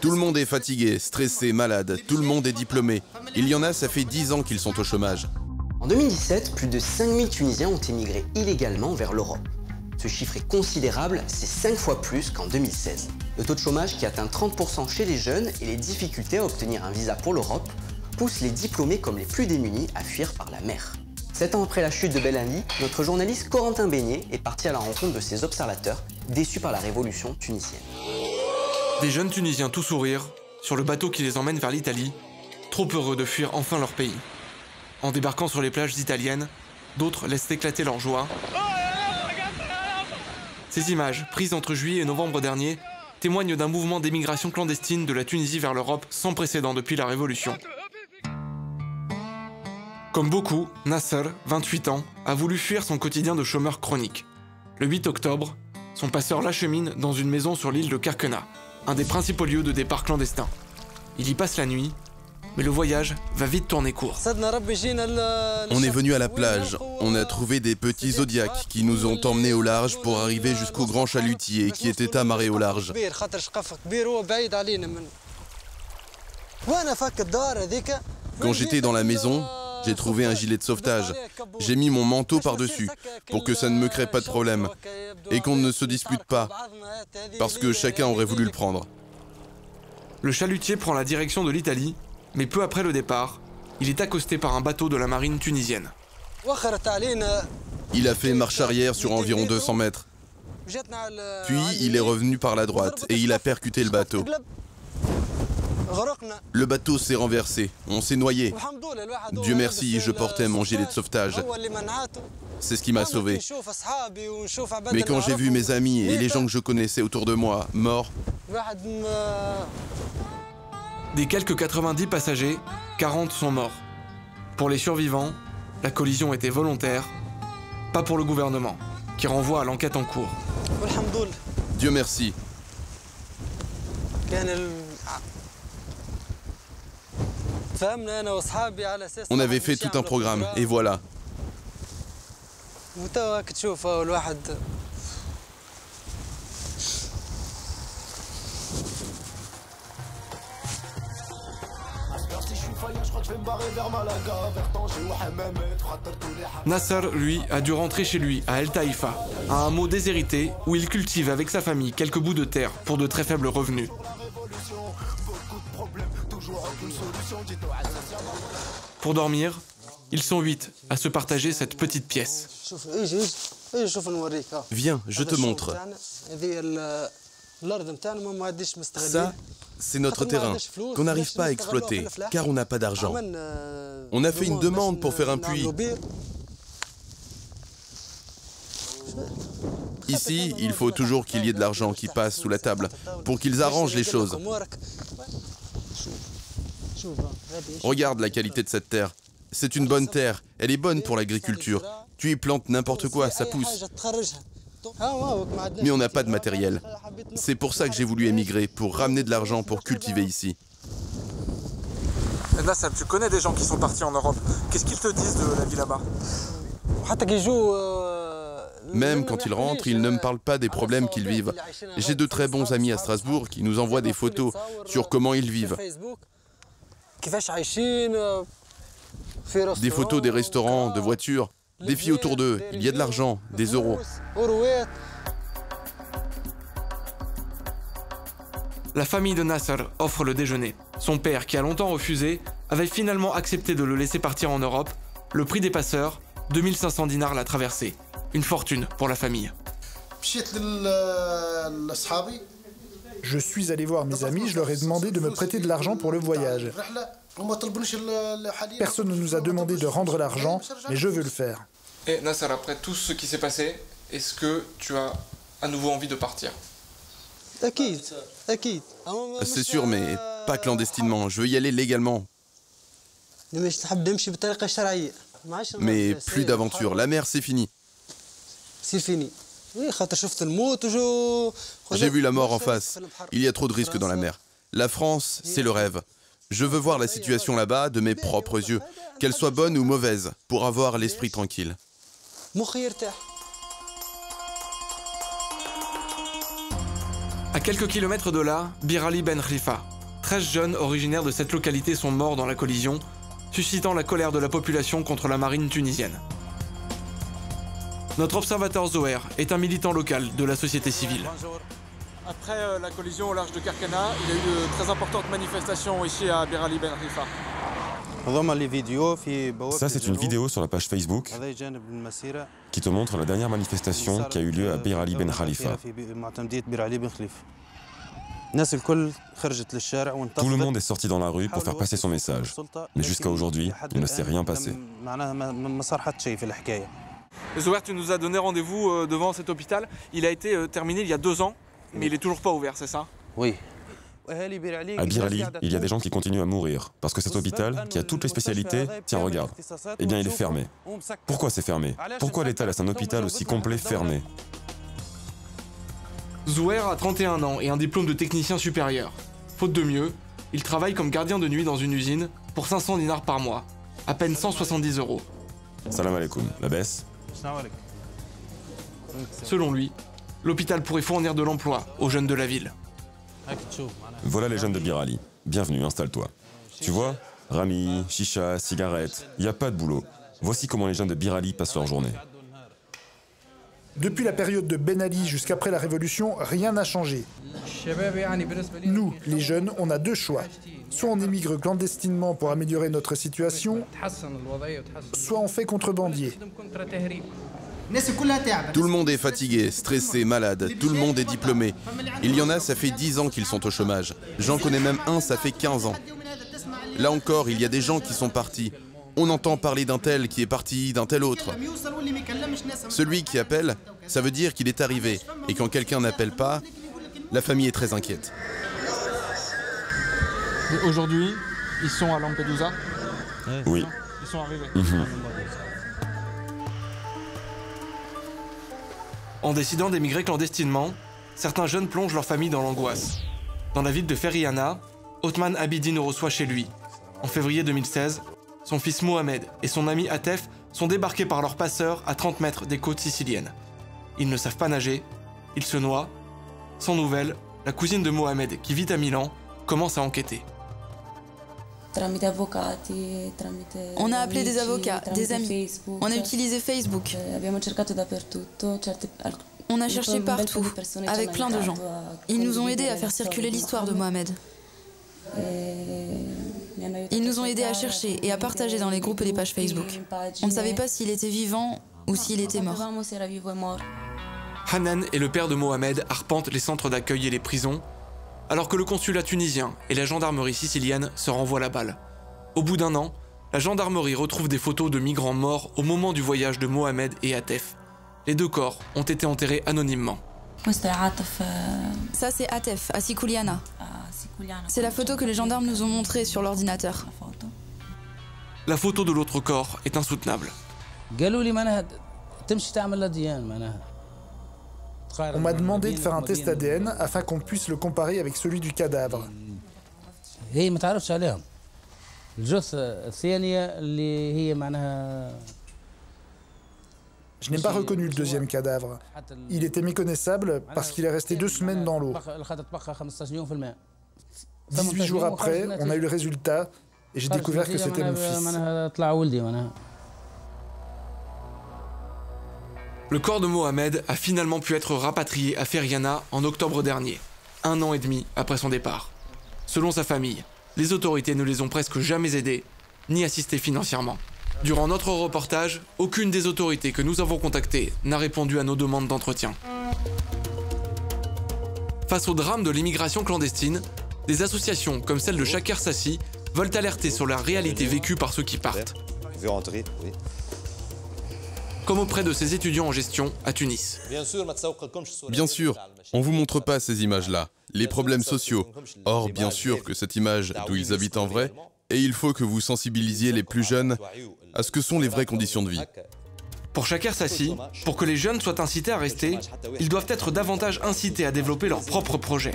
Tout le monde est fatigué, stressé, malade, tout le monde est diplômé. Il y en a, ça fait 10 ans qu'ils sont au chômage. En 2017, plus de 5000 Tunisiens ont émigré illégalement vers l'Europe. Ce chiffre est considérable, c'est 5 fois plus qu'en 2016. Le taux de chômage qui atteint 30% chez les jeunes et les difficultés à obtenir un visa pour l'Europe poussent les diplômés comme les plus démunis à fuir par la mer. Sept ans après la chute de Bellali, notre journaliste Corentin Beignet est parti à la rencontre de ses observateurs, déçus par la révolution tunisienne. Des jeunes Tunisiens tout sourire, sur le bateau qui les emmène vers l'Italie, trop heureux de fuir enfin leur pays. En débarquant sur les plages italiennes, d'autres laissent éclater leur joie. Ces images, prises entre juillet et novembre dernier, témoignent d'un mouvement d'émigration clandestine de la Tunisie vers l'Europe sans précédent depuis la Révolution. Comme beaucoup, Nasser, 28 ans, a voulu fuir son quotidien de chômeur chronique. Le 8 octobre, son passeur l'achemine dans une maison sur l'île de Karkena, un des principaux lieux de départ clandestin. Il y passe la nuit, mais le voyage va vite tourner court. On est venu à la plage, on a trouvé des petits zodiacs qui nous ont emmenés au large pour arriver jusqu'au grand chalutier qui était amarré au large. Quand j'étais dans la maison, j'ai trouvé un gilet de sauvetage. J'ai mis mon manteau par-dessus pour que ça ne me crée pas de problème et qu'on ne se dispute pas parce que chacun aurait voulu le prendre. Le chalutier prend la direction de l'Italie, mais peu après le départ, il est accosté par un bateau de la marine tunisienne. Il a fait marche arrière sur environ 200 mètres. Puis il est revenu par la droite et il a percuté le bateau. Le bateau s'est renversé, on s'est noyé. Dieu merci, je portais mon gilet de sauvetage. C'est ce qui m'a sauvé. Mais quand j'ai vu mes amis et les gens que je connaissais autour de moi morts, Des quelques 90 passagers, 40 sont morts. Pour les survivants, la collision était volontaire, pas pour le gouvernement, qui renvoie à l'enquête en cours. Dieu merci. On avait fait tout un programme, et voilà. Nasser, lui, a dû rentrer chez lui, à El Taïfa, à un mot déshérité où il cultive avec sa famille quelques bouts de terre pour de très faibles revenus. Pour dormir, ils sont huit à se partager cette petite pièce. Viens, je te montre. Ça, c'est notre terrain, qu'on n'arrive pas à exploiter, car on n'a pas d'argent. On a fait une demande pour faire un puits. Ici, il faut toujours qu'il y ait de l'argent qui passe sous la table, pour qu'ils arrangent les choses. Regarde la qualité de cette terre. C'est une bonne terre, elle est bonne pour l'agriculture. Tu y plantes n'importe quoi, ça pousse. Mais on n'a pas de matériel. C'est pour ça que j'ai voulu émigrer, pour ramener de l'argent pour cultiver ici. Là, Sam, tu connais des gens qui sont partis en Europe. Qu'est-ce qu'ils te disent de la vie là-bas? Même quand ils rentrent, ils ne me parlent pas des problèmes qu'ils vivent. J'ai de très bons amis à Strasbourg qui nous envoient des photos sur comment ils vivent. Des photos des restaurants, de voitures, des filles autour d'eux, il y a de l'argent, des euros. La famille de Nasser offre le déjeuner. Son père, qui a longtemps refusé, avait finalement accepté de le laisser partir en Europe. Le prix des passeurs, 2500 dinars la traversée. Une fortune pour la famille. Je suis allé voir mes amis, je leur ai demandé de me prêter de l'argent pour le voyage. Personne ne nous a demandé de rendre l'argent, mais je veux le faire. Et Nasser, après tout ce qui s'est passé, est-ce que tu as à nouveau envie de partir? C'est sûr, mais pas clandestinement. Je veux y aller légalement. Mais plus d'aventure. La mer, c'est fini. J'ai vu la mort en face. Il y a trop de risques dans la mer. La France, c'est le rêve. Je veux voir la situation là-bas de mes propres yeux, qu'elle soit bonne ou mauvaise, pour avoir l'esprit tranquille. À quelques kilomètres de là, Birali Ben Khalifa. 13 jeunes originaires de cette localité sont morts dans la collision, suscitant la colère de la population contre la marine tunisienne. Notre observateur Zoher est un militant local de la société civile. Après euh, la collision au large de Karkana, il y a eu de très importantes manifestations ici à Bir Ben Rifa. Ça, c'est une vidéo sur la page Facebook qui te montre la dernière manifestation qui a eu lieu à Bir Ali Ben Khalifa. Tout le monde est sorti dans la rue pour faire passer son message. Mais jusqu'à aujourd'hui, il ne s'est rien passé. Zoher, tu nous as donné rendez-vous euh, devant cet hôpital. Il a été euh, terminé il y a deux ans, mais il est toujours pas ouvert, c'est ça? Oui. À Bir Ali, il y a des gens qui continuent à mourir, parce que cet hôpital, qui a toutes les spécialités, tiens regarde, eh bien il est fermé. Pourquoi c'est fermé? Pourquoi l'État laisse un hôpital aussi complet fermé? Zouer a 31 ans et un diplôme de technicien supérieur. Faute de mieux, il travaille comme gardien de nuit dans une usine pour 500 dinars par mois, à peine 170 euros. Salam alaikum, la baisse Selon lui, l'hôpital pourrait fournir de l'emploi aux jeunes de la ville. Voilà les jeunes de Birali. Bienvenue, installe-toi. Tu vois Rami, chicha, cigarette, il n'y a pas de boulot. Voici comment les jeunes de Birali passent leur journée. Depuis la période de Ben Ali jusqu'après la Révolution, rien n'a changé. Nous, les jeunes, on a deux choix. Soit on émigre clandestinement pour améliorer notre situation, soit on fait contrebandier. Tout le monde est fatigué, stressé, malade, tout le monde est diplômé. Il y en a, ça fait 10 ans qu'ils sont au chômage. J'en connais même un, ça fait 15 ans. Là encore, il y a des gens qui sont partis. On entend parler d'un tel qui est parti, d'un tel autre. Celui qui appelle, ça veut dire qu'il est arrivé. Et quand quelqu'un n'appelle pas, la famille est très inquiète. Aujourd'hui, ils sont à Lampedusa Oui. Ils sont arrivés. Mhm. En décidant d'émigrer clandestinement, certains jeunes plongent leur famille dans l'angoisse. Dans la ville de Feriana, Othman Abidi nous reçoit chez lui. En février 2016, son fils Mohamed et son ami Atef sont débarqués par leurs passeurs à 30 mètres des côtes siciliennes. Ils ne savent pas nager, ils se noient. Sans nouvelles, la cousine de Mohamed, qui vit à Milan, commence à enquêter. On a appelé des avocats, des amis. On a utilisé Facebook. On a cherché partout, avec plein de gens. Ils nous ont aidés à faire circuler l'histoire de Mohamed. Ils nous ont aidés à chercher et à partager dans les groupes et les pages Facebook. On ne savait pas s'il était vivant ou s'il était mort. Hanan et le père de Mohamed arpentent les centres d'accueil et les prisons alors que le consulat tunisien et la gendarmerie sicilienne se renvoient la balle. Au bout d'un an, la gendarmerie retrouve des photos de migrants morts au moment du voyage de Mohamed et Atef. Les deux corps ont été enterrés anonymement. Ça, c'est Atef, à Sikouliana. C'est la photo que les gendarmes nous ont montrée sur l'ordinateur. La photo de l'autre corps est insoutenable. On m'a demandé de faire un test ADN afin qu'on puisse le comparer avec celui du cadavre. Je n'ai pas reconnu le deuxième cadavre. Il était méconnaissable parce qu'il est resté deux semaines dans l'eau. 18 jours après, on a eu le résultat et j'ai découvert que c'était mon fils. Le corps de Mohamed a finalement pu être rapatrié à Feriana en octobre dernier, un an et demi après son départ. Selon sa famille, les autorités ne les ont presque jamais aidés, ni assistés financièrement. Durant notre reportage, aucune des autorités que nous avons contactées n'a répondu à nos demandes d'entretien. Face au drame de l'immigration clandestine, des associations comme celle de Shaker Sassi veulent alerter sur la réalité vécue par ceux qui partent comme auprès de ces étudiants en gestion à Tunis. Bien sûr, on ne vous montre pas ces images-là, les problèmes sociaux. Or, bien sûr que cette image d'où ils habitent en vrai, et il faut que vous sensibilisiez les plus jeunes à ce que sont les vraies conditions de vie. Pour Shaker Sassi, pour que les jeunes soient incités à rester, ils doivent être davantage incités à développer leurs propres projets.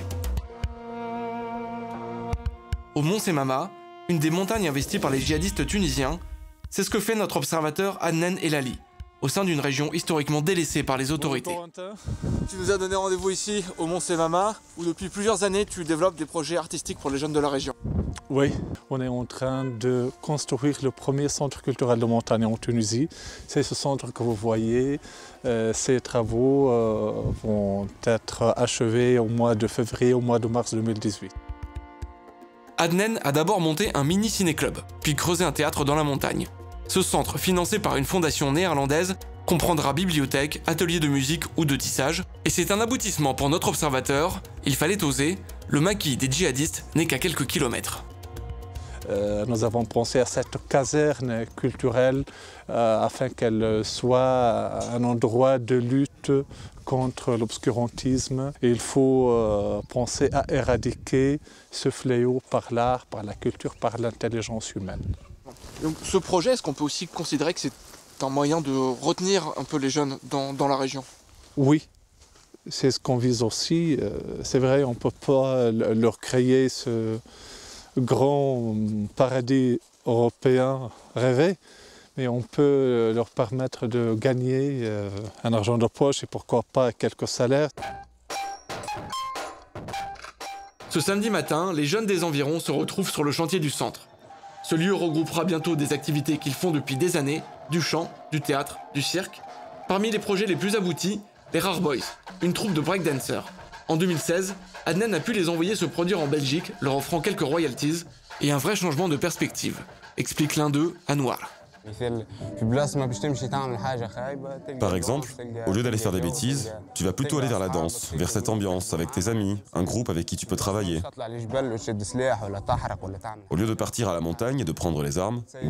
Au Mont Semama, une des montagnes investies par les djihadistes tunisiens, c'est ce que fait notre observateur Adnan Elali, au sein d'une région historiquement délaissée par les autorités. Tu nous as donné rendez-vous ici au Mont Sevama, où depuis plusieurs années tu développes des projets artistiques pour les jeunes de la région. Oui, on est en train de construire le premier centre culturel de montagne en Tunisie. C'est ce centre que vous voyez. Euh, ces travaux euh, vont être achevés au mois de février, au mois de mars 2018. Adnen a d'abord monté un mini ciné-club, puis creusé un théâtre dans la montagne. Ce centre, financé par une fondation néerlandaise, comprendra bibliothèque, atelier de musique ou de tissage, et c'est un aboutissement pour notre observateur, il fallait oser, le maquis des djihadistes n'est qu'à quelques kilomètres. Euh, nous avons pensé à cette caserne culturelle euh, afin qu'elle soit un endroit de lutte contre l'obscurantisme. Il faut euh, penser à éradiquer ce fléau par l'art, par la culture, par l'intelligence humaine. Donc ce projet, est-ce qu'on peut aussi considérer que c'est un moyen de retenir un peu les jeunes dans, la région? Oui, c'est ce qu'on vise aussi. Euh, c'est vrai, on ne peut pas leur créer ce grand paradis européen rêvé, mais on peut leur permettre de gagner euh, un argent de poche et pourquoi pas quelques salaires. Ce samedi matin, les jeunes des environs se retrouvent sur le chantier du centre. Ce lieu regroupera bientôt des activités qu'ils font depuis des années, du chant, du théâtre, du cirque. Parmi les projets les plus aboutis, les Rare Boys, une troupe de breakdancers. En 2016, Adnan a pu les envoyer se produire en Belgique, leur offrant quelques royalties et un vrai changement de perspective, explique l'un d'eux, Anwar. Par exemple, au lieu d'aller faire des bêtises, tu vas plutôt aller vers la danse, vers cette ambiance, avec tes amis, un groupe avec qui tu peux travailler. Au lieu de partir à la montagne et de prendre les armes, ou